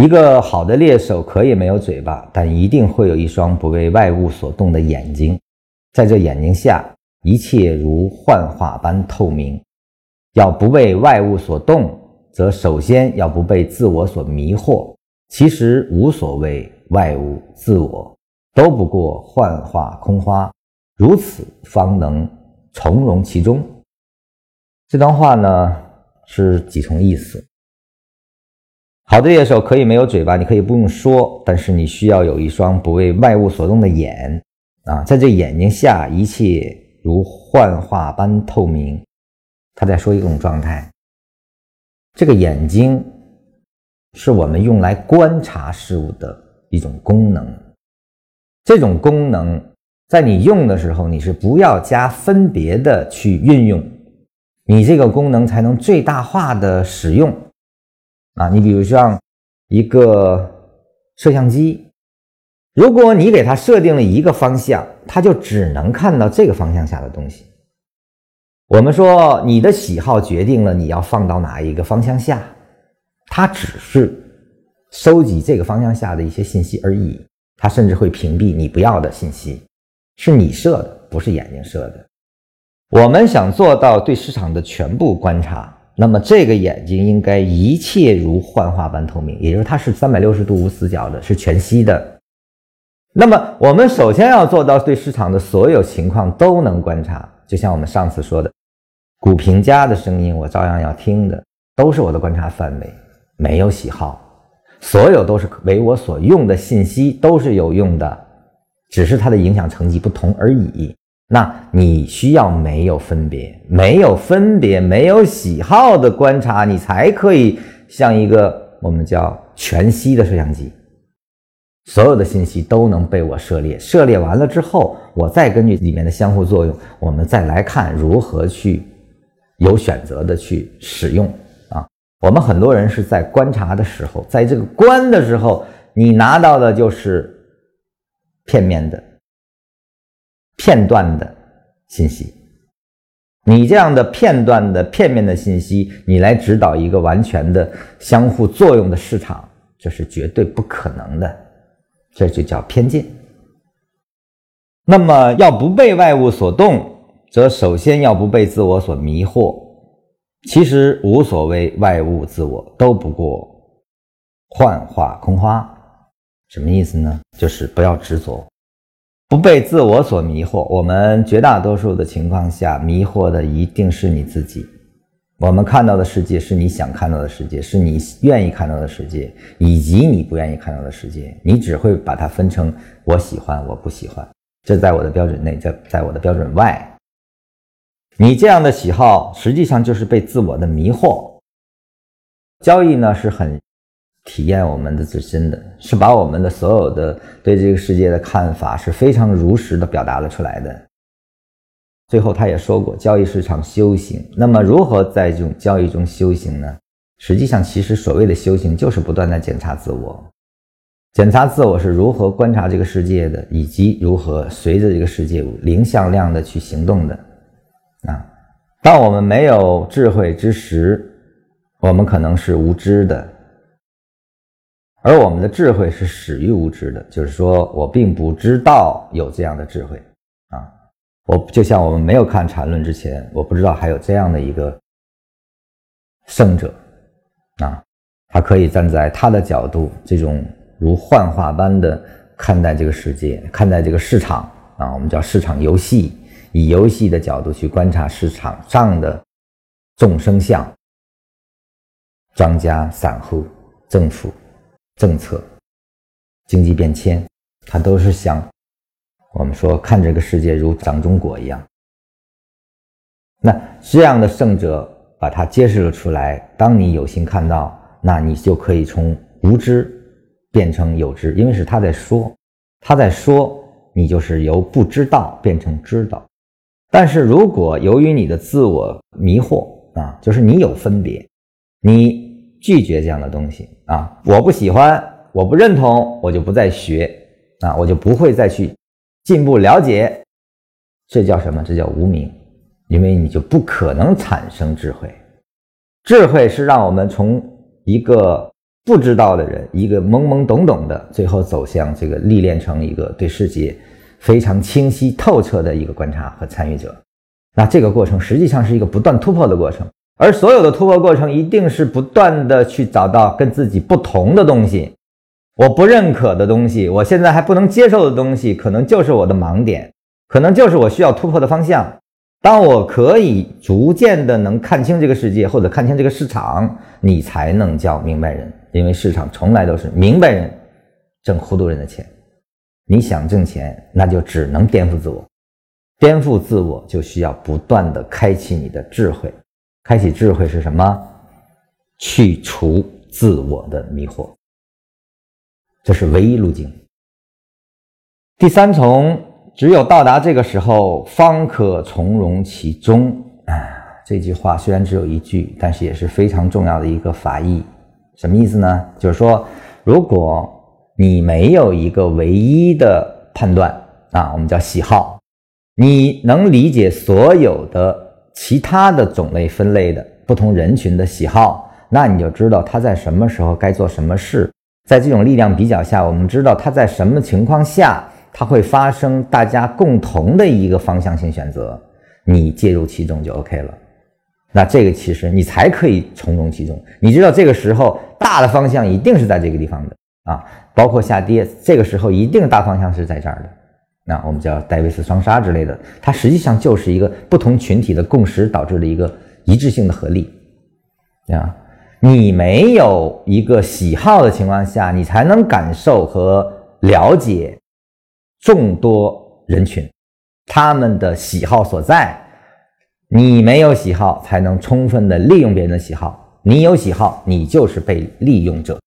一个好的猎手可以没有嘴巴，但一定会有一双不为外物所动的眼睛，在这眼睛下，一切如幻化般透明。要不被外物所动，则首先要不被自我所迷惑。其实无所谓外物、自我，都不过幻化空花，如此方能从容其中。这段话呢是几重意思。好的乐手可以没有嘴巴，你可以不用说，但是你需要有一双不为外物所动的眼啊，在这眼睛下，一切如幻化般透明。他在说一种状态，这个眼睛是我们用来观察事物的一种功能。这种功能在你用的时候，你是不要加分别的去运用，你这个功能才能最大化的使用。啊，你比如像一个摄像机，如果你给它设定了一个方向，它就只能看到这个方向下的东西。我们说你的喜好决定了你要放到哪一个方向下，它只是收集这个方向下的一些信息而已，它甚至会屏蔽你不要的信息，是你设的，不是眼睛设的。我们想做到对市场的全部观察。那么这个眼睛应该一切如幻化般透明，也就是它是三百六十度无死角的，是全息的。那么我们首先要做到对市场的所有情况都能观察，就像我们上次说的，股评家的声音我照样要听的，都是我的观察范围，没有喜好，所有都是为我所用的信息都是有用的，只是它的影响层级不同而已。那你需要没有分别、没有分别、没有喜好的观察，你才可以像一个我们叫全息的摄像机，所有的信息都能被我涉猎。涉猎完了之后，我再根据里面的相互作用，我们再来看如何去有选择的去使用啊。我们很多人是在观察的时候，在这个观的时候，你拿到的就是片面的。片段的信息，你这样的片段的片面的信息，你来指导一个完全的相互作用的市场，这是绝对不可能的，这就叫偏见。那么要不被外物所动，则首先要不被自我所迷惑。其实无所谓外物自我，都不过幻化空花。什么意思呢？就是不要执着。不被自我所迷惑，我们绝大多数的情况下，迷惑的一定是你自己。我们看到的世界是你想看到的世界，是你愿意看到的世界，以及你不愿意看到的世界。你只会把它分成我喜欢，我不喜欢，这在我的标准内，在在我的标准外。你这样的喜好，实际上就是被自我的迷惑。交易呢，是很。体验我们的自身的是把我们的所有的对这个世界的看法是非常如实的表达了出来的。最后他也说过，交易市场修行。那么如何在这种交易中修行呢？实际上，其实所谓的修行就是不断的检查自我，检查自我是如何观察这个世界的，以及如何随着这个世界零向量的去行动的。啊，当我们没有智慧之时，我们可能是无知的。而我们的智慧是始于无知的，就是说我并不知道有这样的智慧啊！我就像我们没有看禅论之前，我不知道还有这样的一个圣者啊，他可以站在他的角度，这种如幻化般的看待这个世界，看待这个市场啊，我们叫市场游戏，以游戏的角度去观察市场上的众生相、庄家、散户、政府。政策、经济变迁，它都是像我们说看这个世界如掌中果一样。那这样的圣者把它揭示了出来。当你有心看到，那你就可以从无知变成有知，因为是他在说，他在说，你就是由不知道变成知道。但是如果由于你的自我迷惑啊，就是你有分别，你。拒绝这样的东西啊！我不喜欢，我不认同，我就不再学啊！我就不会再去进步了解。这叫什么？这叫无明，因为你就不可能产生智慧。智慧是让我们从一个不知道的人，一个懵懵懂懂的，最后走向这个历练成一个对世界非常清晰透彻的一个观察和参与者。那这个过程实际上是一个不断突破的过程，而所有的突破过程一定是不断的去找到跟自己不同的东西，我不认可的东西，我现在还不能接受的东西，可能就是我的盲点，可能就是我需要突破的方向。当我可以逐渐的能看清这个世界，或者看清这个市场，你才能叫明白人。因为市场从来都是明白人挣糊涂人的钱。你想挣钱，那就只能颠覆自我。颠覆自我就需要不断的开启你的智慧。开启智慧是什么？去除自我的迷惑。这是唯一路径。第三重。只有到达这个时候，方可从容其中。啊，这句话虽然只有一句，但是也是非常重要的一个法义。什么意思呢？就是说，如果你没有一个唯一的判断啊，我们叫喜好，你能理解所有的其他的种类分类的不同人群的喜好，那你就知道他在什么时候该做什么事。在这种力量比较下，我们知道他在什么情况下。它会发生大家共同的一个方向性选择，你介入其中就 OK 了。那这个其实你才可以从容其中。你知道这个时候大的方向一定是在这个地方的啊，包括下跌，这个时候一定大方向是在这儿的。那我们叫戴维斯双杀之类的，它实际上就是一个不同群体的共识导致的一个一致性的合力啊。你没有一个喜好的情况下，你才能感受和了解。众多人群，他们的喜好所在，你没有喜好，才能充分的利用别人的喜好。你有喜好，你就是被利用者。